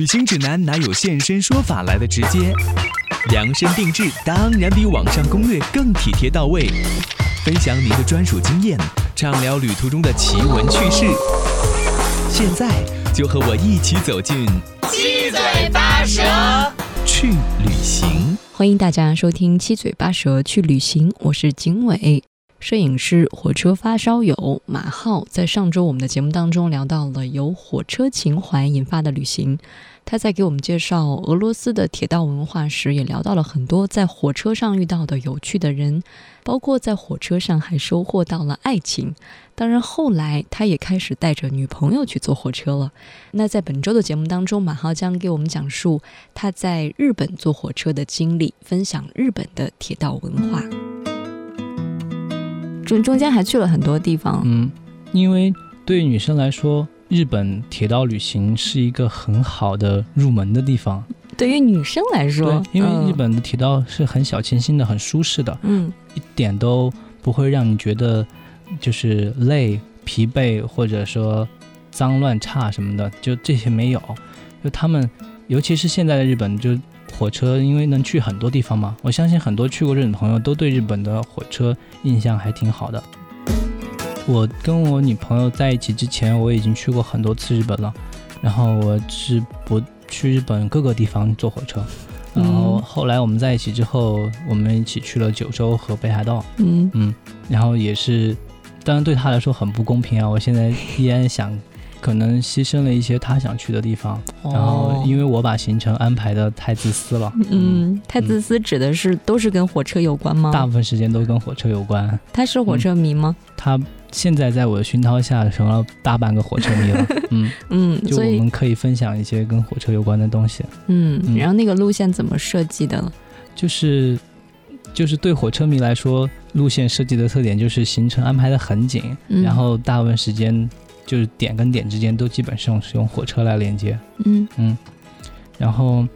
旅行指南哪有现身说法来的直接？量身定制当然比网上攻略更体贴到位。分享您的专属经验，畅聊旅途中的奇闻趣事。现在就和我一起走进七嘴八舌去旅行。欢迎大家收听《七嘴八舌去旅行》，我是景伟。摄影师火车发烧友马浩在上周我们的节目当中聊到了由火车情怀引发的旅行。他在给我们介绍俄罗斯的铁道文化时，也聊到了很多在火车上遇到的有趣的人，包括在火车上还收获到了爱情。当然，后来他也开始带着女朋友去坐火车了。那在本周的节目当中，马浩将给我们讲述他在日本坐火车的经历，分享日本的铁道文化。中中间还去了很多地方，嗯，因为对女生来说，日本铁道旅行是一个很好的入门的地方。对于女生来说，对，因为日本的铁道是很小清新的、很舒适的，嗯，一点都不会让你觉得就是累、疲惫或者说脏乱差什么的，就这些没有。就他们，尤其是现在的日本，就。火车因为能去很多地方嘛，我相信很多去过日本的朋友都对日本的火车印象还挺好的。我跟我女朋友在一起之前，我已经去过很多次日本了，然后我是不去日本各个地方坐火车，然后后来我们在一起之后，我们一起去了九州和北海道，嗯嗯，然后也是，当然对他来说很不公平啊，我现在依然想。可能牺牲了一些他想去的地方，然后因为我把行程安排的太自私了。嗯，太自私指的是都是跟火车有关吗？大部分时间都跟火车有关。他是火车迷吗？他现在在我的熏陶下成了大半个火车迷了。嗯嗯，就我们可以分享一些跟火车有关的东西。嗯，然后那个路线怎么设计的？就是就是对火车迷来说，路线设计的特点就是行程安排的很紧，然后大部分时间。就是点跟点之间都基本上是用火车来连接，嗯嗯，然后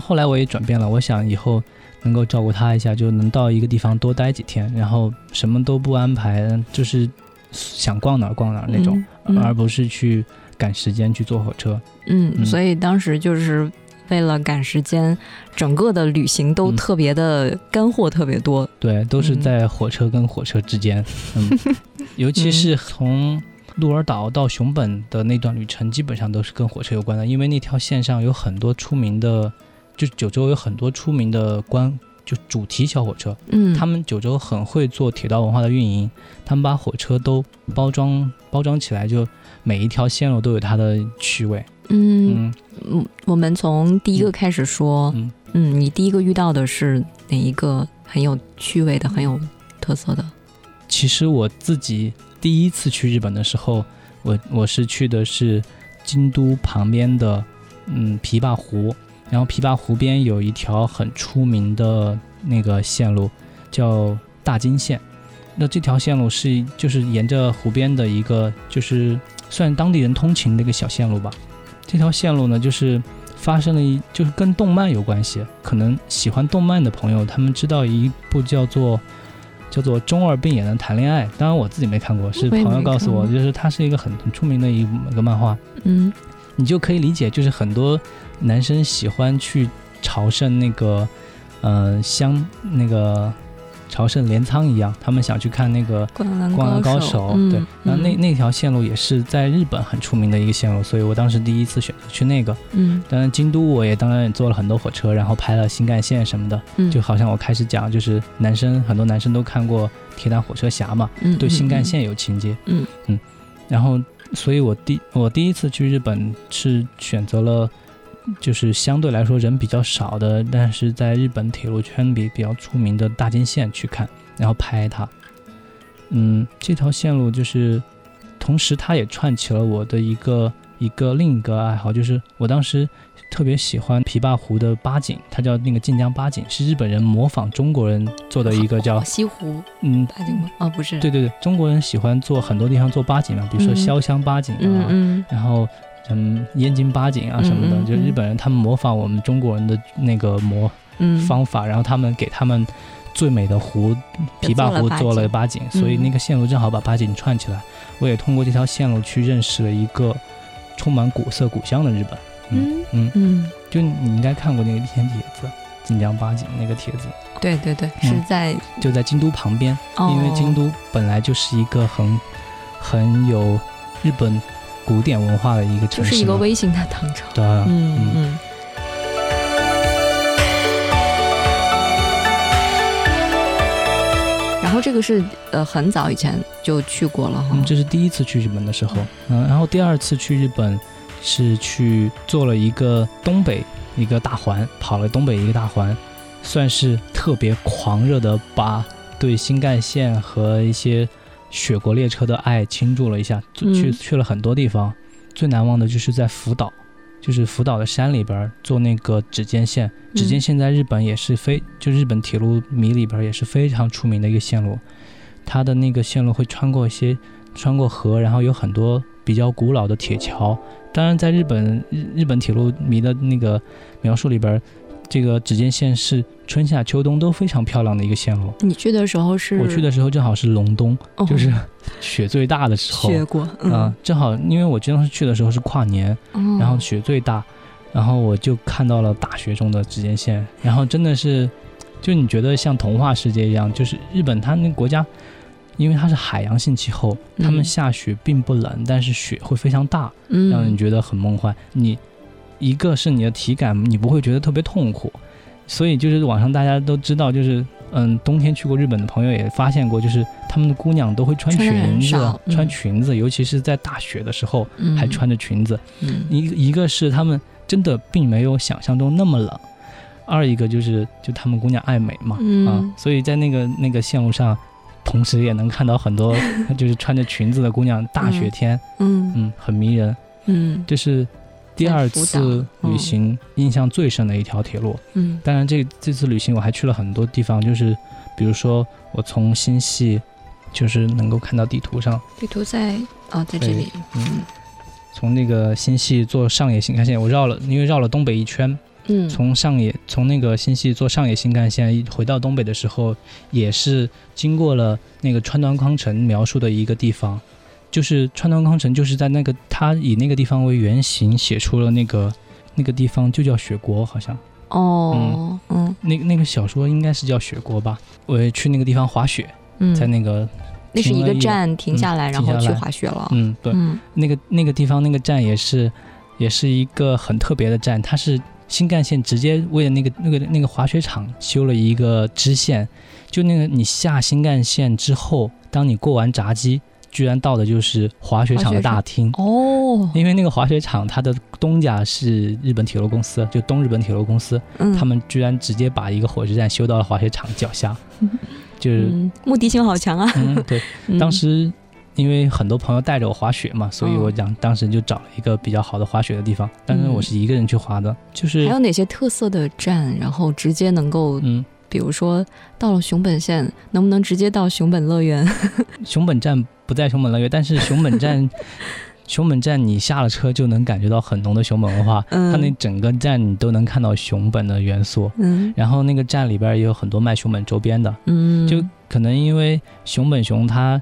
后来我也转变了，我想以后能够照顾他一下，就能到一个地方多待几天，然后什么都不安排，就是想逛哪儿逛哪儿那种，而不是去赶时间去坐火车。嗯，所以当时就是为了赶时间，整个的旅行都特别的干货特别多。对，都是在火车跟火车之间，嗯，尤其是从。鹿儿岛到熊本的那段旅程基本上都是跟火车有关的，因为那条线上有很多出名的，就九州有很多出名的关，就主题小火车。嗯，他们九州很会做铁道文化的运营，他们把火车都包装包装起来，就每一条线路都有它的趣味。嗯嗯，我们从第一个开始说，嗯嗯，你第一个遇到的是哪一个很有趣味的、很有特色的？其实我自己。第一次去日本的时候，我我是去的是京都旁边的嗯琵琶湖，然后琵琶湖边有一条很出名的那个线路，叫大金线。那这条线路是就是沿着湖边的一个就是算当地人通勤的一个小线路吧。这条线路呢，就是发生了一就是跟动漫有关系，可能喜欢动漫的朋友他们知道一部叫做。叫做中二病也能谈恋爱，当然我自己没看过，是朋友告诉我，就是它是一个很很出名的一个漫画。嗯，你就可以理解，就是很多男生喜欢去朝圣那个，呃，香那个。朝圣镰仓一样，他们想去看那个《灌篮高手》。对，那那那条线路也是在日本很出名的一个线路，所以我当时第一次选择去那个。嗯，当然京都我也当然也坐了很多火车，然后拍了新干线什么的。嗯，就好像我开始讲，就是男生很多男生都看过《铁胆火车侠》嘛，对新干线有情节。嗯嗯，然后，所以我第我第一次去日本是选择了。就是相对来说人比较少的，但是在日本铁路圈里比较出名的大金线去看，然后拍它。嗯，这条线路就是，同时它也串起了我的一个一个另一个爱好，就是我当时特别喜欢琵琶湖的八景，它叫那个晋江八景，是日本人模仿中国人做的一个叫西湖嗯八景吗？哦，不是，对对对，中国人喜欢做很多地方做八景嘛，比如说潇湘八景啊，然后。嗯，燕京八景啊什么的，就日本人他们模仿我们中国人的那个模方法，然后他们给他们最美的湖琵琶湖做了八景，所以那个线路正好把八景串起来。我也通过这条线路去认识了一个充满古色古香的日本。嗯嗯，嗯，就你应该看过那个一篇帖子，晋江八景那个帖子，对对对，嗯。是在就在京都旁边，哦。因为京都本来就是一个很很有日本古典文化的一个就城市就，是一个微型的唐朝。对啊，嗯嗯。然后这个是呃很早以前就去过了哈。嗯，，这是第一次去日本的时候，嗯，然后第二次去日本是去做了一个东北一个大环，跑了东北一个大环，算是特别狂热的把对新干线和一些雪国列车的爱倾注了一下，嗯去去了很多地方，最难忘的就是在福岛。就是福岛的山里边儿做那个指尖线，指尖线在日本也是非，就日本铁路迷里边儿也是非常出名的一个线路。它的那个线路会穿过一些穿过河，然后有很多比较古老的铁桥。当然，在日本日日本铁路迷的那个描述里边儿，这个指尖线是春夏秋冬都非常漂亮的一个线路。你去的时候是我去的时候正好是隆冬，哦就是雪最大的时候。雪过，嗯、嗯，正好因为我当时去的时候是跨年，嗯然后雪最大，然后我就看到了大雪中的指尖线，然后真的是，就你觉得像童话世界一样，就是日本它那个国家，因为它是海洋性气候，他们嗯下雪并不冷，但是雪会非常大，嗯。让人觉得很梦幻。你一个是你的体感，你不会觉得特别痛苦，所以就是网上大家都知道，就是嗯，冬天去过日本的朋友也发现过，就是他们的姑娘都会穿裙子穿裙子，尤其是在大雪的时候还嗯穿着裙子。嗯。一一个是他们真的并没有想象中那么冷，二一个就是就他们姑娘爱美嘛，啊嗯，所以在那个那个线路上，同时也能看到很多 就是穿着裙子的姑娘，大雪天，嗯。嗯，很迷人。嗯。这是第二次旅行印象最深的一条铁路。嗯。当然这这次旅行我还去了很多地方，就是比如说我从新系，就是能够看到地图上，地图在哦，在这里，嗯，从那个新系坐上野新干线，我绕了，因为绕了东北一圈，嗯，从上野从那个新系坐上野新干线回到东北的时候，也是经过了那个川端康成描述的一个地方，就是川端康成就是在那个他以那个地方为原型写出了那个那个地方就叫雪国，好像。哦，嗯。那那个小说应该是叫雪国吧。我也去那个地方滑雪，嗯，在那个那是一个站停下来，嗯然后去滑雪了，嗯对，嗯。那个那个地方那个站也是也是一个很特别的站，它是新干线直接为了那个那个那个滑雪场修了一个支线，就那个你下新干线之后，当你过完闸机，居然到的就是滑雪场的大厅。哦，因为那个滑雪场，它的东家是日本铁路公司，就东日本铁路公司，嗯，他们居然直接把一个火车站修到了滑雪场脚下，就是嗯目的性好强啊，嗯，对，嗯。当时因为很多朋友带着我滑雪嘛，所以我讲当时就找了一个比较好的滑雪的地方。但是我是一个人去滑的，就是还有哪些特色的站，然后直接能够，嗯，比如说到了熊本县，能不能直接到熊本乐园？熊本站不在熊本乐园，但是熊本站。熊本站，你下了车就能感觉到很浓的熊本文化，嗯它那整个站你都能看到熊本的元素。嗯然后那个站里边也有很多卖熊本周边的，嗯，就可能因为熊本熊它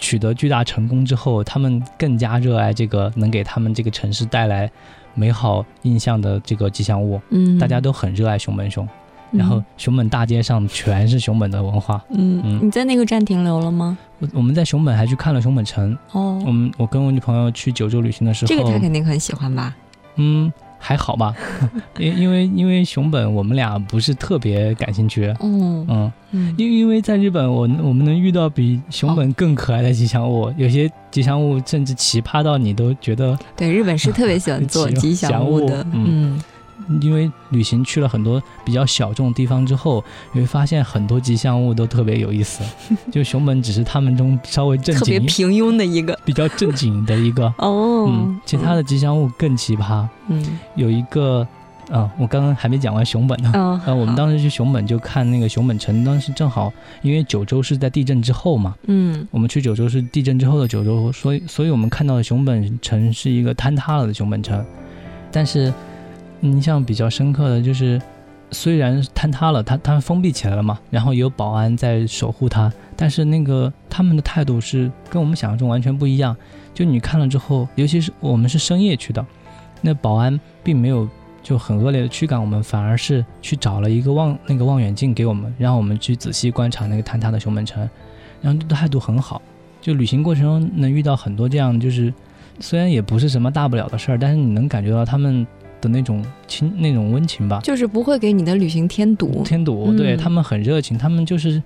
取得巨大成功之后，他们更加热爱这个能给他们这个城市带来美好印象的这个吉祥物，嗯，大家都很热爱熊本熊。然后熊本大街上全是熊本的文化。嗯，嗯你在那个站停留了吗？我我们在熊本还去看了熊本城。哦我，们我跟我女朋友去九州旅行的时候，这个她肯定很喜欢吧？嗯还好吧，因因为因为熊本我们俩不是特别感兴趣。哦，嗯，嗯，因因为在日本，我我们能遇到比熊本更可爱的吉祥物，有些吉祥物甚至奇葩到你都觉得，对，日本是特别喜欢做吉祥物的，嗯因为旅行去了很多比较小众的地方之后，你会发现很多吉祥物都特别有意思。就熊本只是他们中稍微正特别经、平庸的一个比较正经的一个，哦，嗯，其他的吉祥物更奇葩。嗯有一个，啊，我刚刚还没讲完熊本呢。嗯呃，我们当时去熊本就看那个熊本城，当时正好因为九州是在地震之后嘛，嗯我们去九州是地震之后的九州，所以所以我们看到的熊本城是一个坍塌了的熊本城。但是，印象比较深刻的就是，虽然坍塌了，它它封闭起来了嘛，然后有保安在守护它，但是那个他们的态度是跟我们想象中完全不一样。就你看了之后，尤其是我们是深夜去的，那保安并没有就很恶劣的驱赶我们，反而是去找了一个望那个望远镜给我们，让我们去仔细观察那个坍塌的熊本城，然后他态度很好。就旅行过程中能遇到很多这样，就是虽然也不是什么大不了的事儿，但是你能感觉到他们的那种亲那种温情吧，就是不会给你的旅行添堵。添堵，对他们很热情，他们就是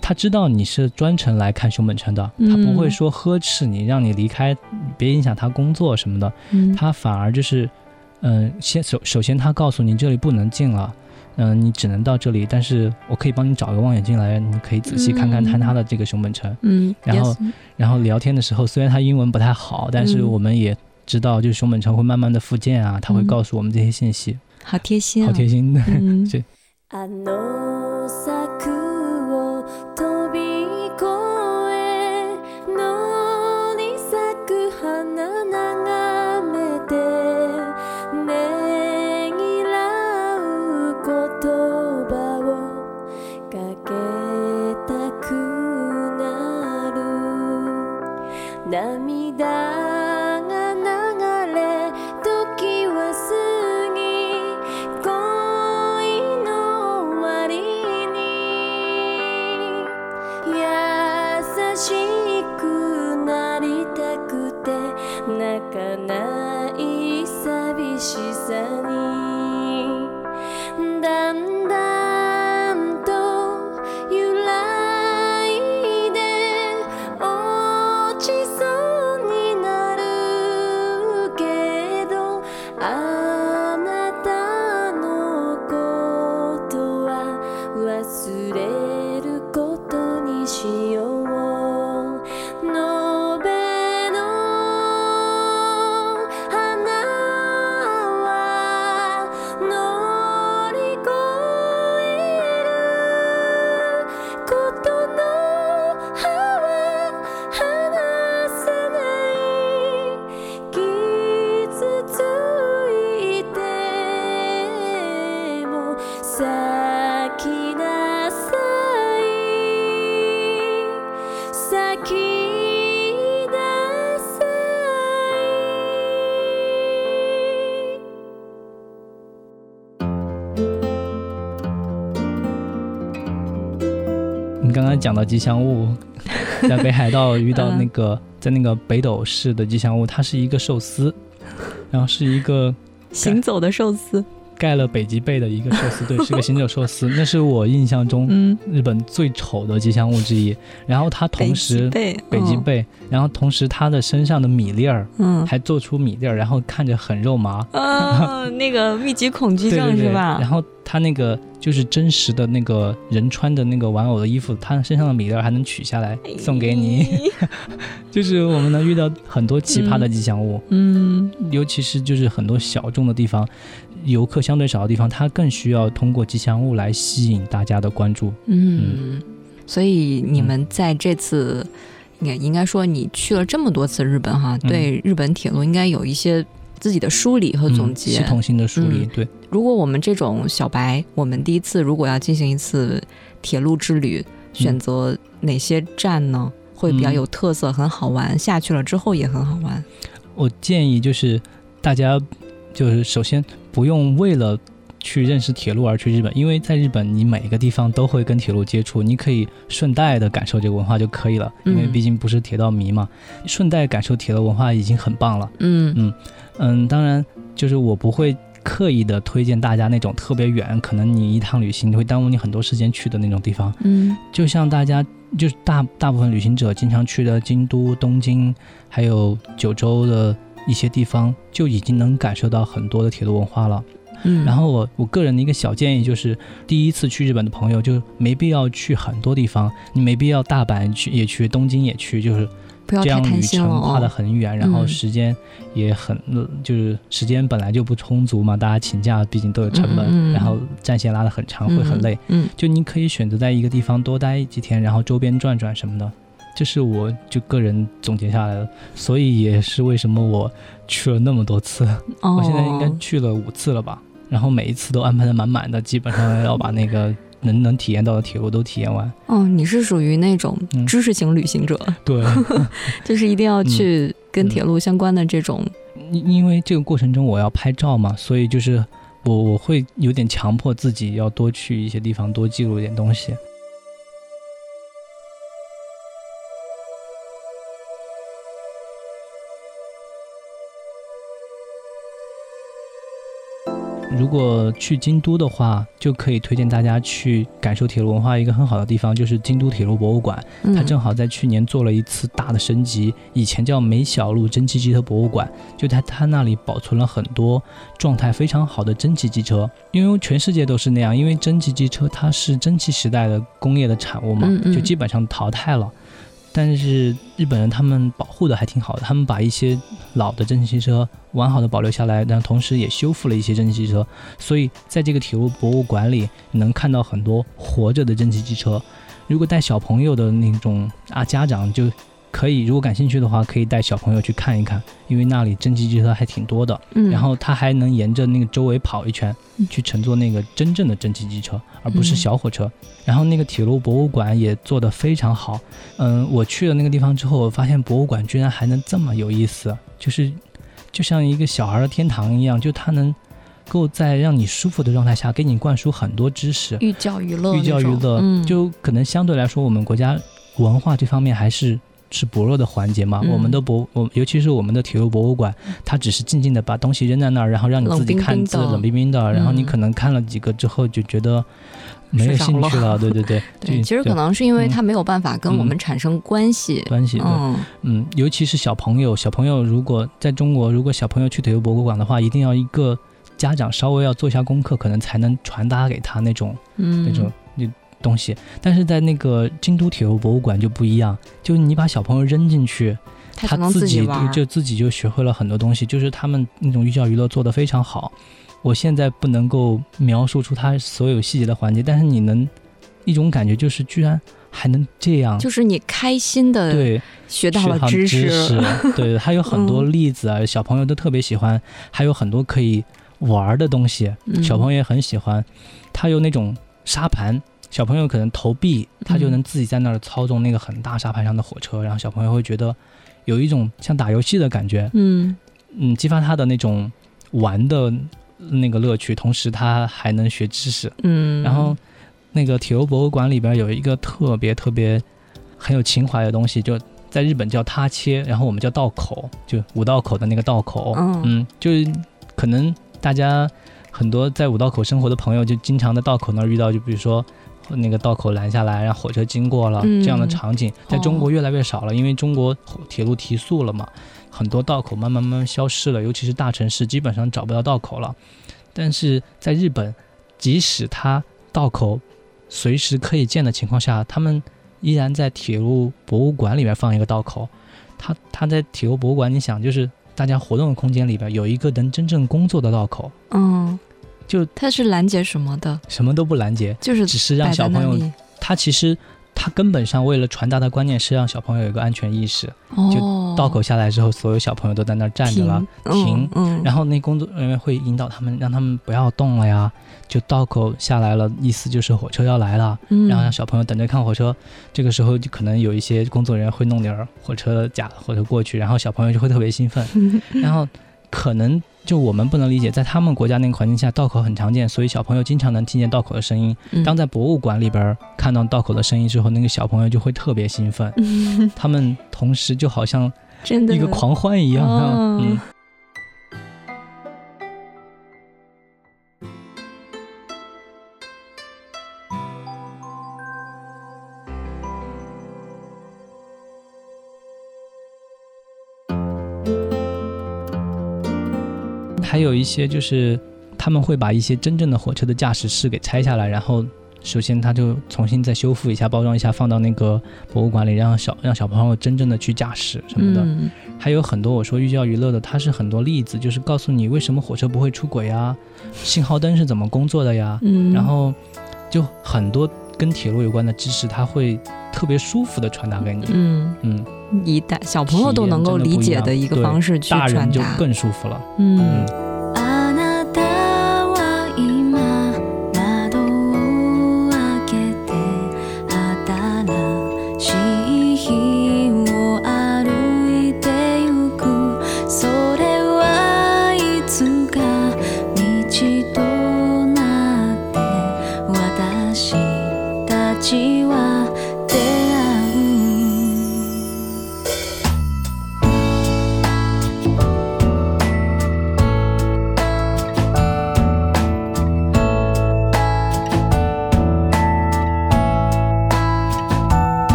他知道你是专程来看熊本城的，他不会说呵斥你，让你离开，别影响他工作什么的，他反而就是，嗯，先首首先他告诉你这里不能进了。嗯，你只能到这里，但是我可以帮你找个望远镜来，你可以仔细看看坍塌的这个熊本城。嗯，然后，然后聊天的时候，虽然他英文不太好，但是我们也知道，就是熊本城会慢慢的复建啊，他会告诉我们这些信息。好贴心，好贴心。的，讲到吉祥物，在北海道遇到那个，在那个北斗市的吉祥物，它是一个寿司，然后是一个行走的寿司。盖了北极贝的一个寿司，对，是个行走寿司，那是我印象中日本最丑的吉祥物之一。然后它同时北极贝，然后同时它的身上的米粒儿，嗯，还做出米粒儿，然后看着很肉麻。啊，那个密集恐惧症是吧？然后它那个就是真实的那个人穿的那个玩偶的衣服，它身上的米粒儿还能取下来送给你。就是我们能遇到很多奇葩的吉祥物，嗯，尤其是就是很多小众的地方。游客相对少的地方，它更需要通过吉祥物来吸引大家的关注。嗯，所以你们在这次，应该应该说你去了这么多次日本哈，对日本铁路应该有一些自己的梳理和总结，系统性的梳理。对，如果我们这种小白，我们第一次如果要进行一次铁路之旅，选择哪些站呢？会比较有特色，很好玩，下去了之后也很好玩。我建议就是大家。就是首先不用为了去认识铁路而去日本，因为在日本你每一个地方都会跟铁路接触，你可以顺带的感受这个文化就可以了。因为毕竟不是铁道迷嘛，顺带感受铁路文化已经很棒了。嗯嗯嗯，当然就是我不会刻意的推荐大家那种特别远，可能你一趟旅行会耽误你很多时间去的那种地方。嗯，就像大家就是大大部分旅行者经常去的京都、东京，还有九州的。一些地方就已经能感受到很多的铁路文化了，嗯，然后我我个人的一个小建议就是，第一次去日本的朋友就没必要去很多地方，你没必要大阪去也去，东京也去，就是这样旅程跨得很远，然后时间也很就是时间本来就不充足嘛，大家请假毕竟都有成本，然后战线拉得很长会很累，嗯，就你可以选择在一个地方多待几天，然后周边转转什么的。这是我就个人总结下来的，所以也是为什么我去了那么多次，我现在应该去了五次了吧。然后每一次都安排的满满的，基本上要把那个能能体验到的铁路都体验完。哦，你是属于那种知识型旅行者，对，就是一定要去跟铁路相关的这种因因为这个过程中我要拍照嘛，所以就是我我会有点强迫自己要多去一些地方，多记录一点东西。如果去京都的话，就可以推荐大家去感受铁路文化。一个很好的地方就是京都铁路博物馆，它正好在去年做了一次大的升级。以前叫梅小路蒸汽机车博物馆，就在它那里保存了很多状态非常好的蒸汽机车。因为全世界都是那样，因为蒸汽机车它是蒸汽时代的工业的产物嘛，就基本上淘汰了。但是日本人他们保护的还挺好的，他们把一些老的蒸汽机车完好的保留下来，但同时也修复了一些蒸汽机车，所以在这个铁路博物馆里能看到很多活着的蒸汽机车。如果带小朋友的那种啊，家长就。可以，如果感兴趣的话，可以带小朋友去看一看，因为那里蒸汽机车还挺多的。嗯，然后他还能沿着那个周围跑一圈，去乘坐那个真正的蒸汽机车，而不是小火车。然后那个铁路博物馆也做得非常好。嗯，我去了那个地方之后，我发现博物馆居然还能这么有意思，就是就像一个小孩的天堂一样，就它能够在让你舒服的状态下给你灌输很多知识，寓教于乐，寓教于乐。就可能相对来说，我们国家文化这方面还是。是薄弱的环节嘛？我们的博，我尤其是我们的铁路博物馆，它只是静静的把东西扔在那儿，然后让你自己看字，冷冰冰的。然后你可能看了几个之后就觉得没有兴趣了。对对对，对，其实可能是因为它没有办法跟我们产生关系。关系，嗯嗯，尤其是小朋友，小朋友如果在中国，如果小朋友去铁路博物馆的话，一定要一个家长稍微要做一下功课，可能才能传达给他那种那种。东西，但是在那个京都铁路博物馆就不一样，就是你把小朋友扔进去，他自己就自己就学会了很多东西，就是他们那种寓教于乐做得非常好。我现在不能够描述出他所有细节的环节，但是你能一种感觉就是居然还能这样，就是你开心的对学到了知识，对，还有很多例子啊，小朋友都特别喜欢，还有很多可以玩的东西，小朋友也很喜欢，他有那种沙盘。小朋友可能投币，他就能自己在那儿操纵那个很大沙盘上的火车，然后小朋友会觉得有一种像打游戏的感觉，嗯嗯，激发他的那种玩的那个乐趣，同时他还能学知识，嗯。然后那个铁路博物馆里边有一个特别特别很有情怀的东西，就在日本叫他切，然后我们叫道口，就五道口的那个道口，嗯，就是可能大家很多在五道口生活的朋友就经常在道口那儿遇到，就比如说。那个道口拦下来，让火车经过了，这样的场景在中国越来越少了，因为中国铁路提速了嘛，很多道口慢慢慢慢消失了，尤其是大城市基本上找不到道口了。但是在日本，即使它道口随时可以建的情况下，他们依然在铁路博物馆里面放一个道口。他他在铁路博物馆，你想就是大家活动的空间里边有一个能真正工作的道口。嗯。就它是拦截什么的？什么都不拦截，就是只是让小朋友。他其实他根本上为了传达的观念是让小朋友有一个安全意识。就道口下来之后，所有小朋友都在那儿站着了，停。然后那工作人员会引导他们，让他们不要动了呀。就道口下来了，意思就是火车要来了，然后让小朋友等着看火车。这个时候就可能有一些工作人员会弄点火车假火车过去，然后小朋友就会特别兴奋。然后可能。就我们不能理解，在他们国家那个环境下，道口很常见，所以小朋友经常能听见道口的声音。当在博物馆里边看到道口的声音之后，那个小朋友就会特别兴奋，他们同时就好像一个狂欢一样。嗯。有一些就是，他们会把一些真正的火车的驾驶室给拆下来，然后首先他就重新再修复一下、包装一下，放到那个博物馆里，让小让小朋友真正的去驾驶什么的。还有很多我说寓教于乐的，它是很多例子，就是告诉你为什么火车不会出轨呀，信号灯是怎么工作的呀，然后就很多跟铁路有关的知识，他会特别舒服的传达给你。嗯嗯。一代小朋友都能够理解的一个方式去传达，就更舒服了。嗯。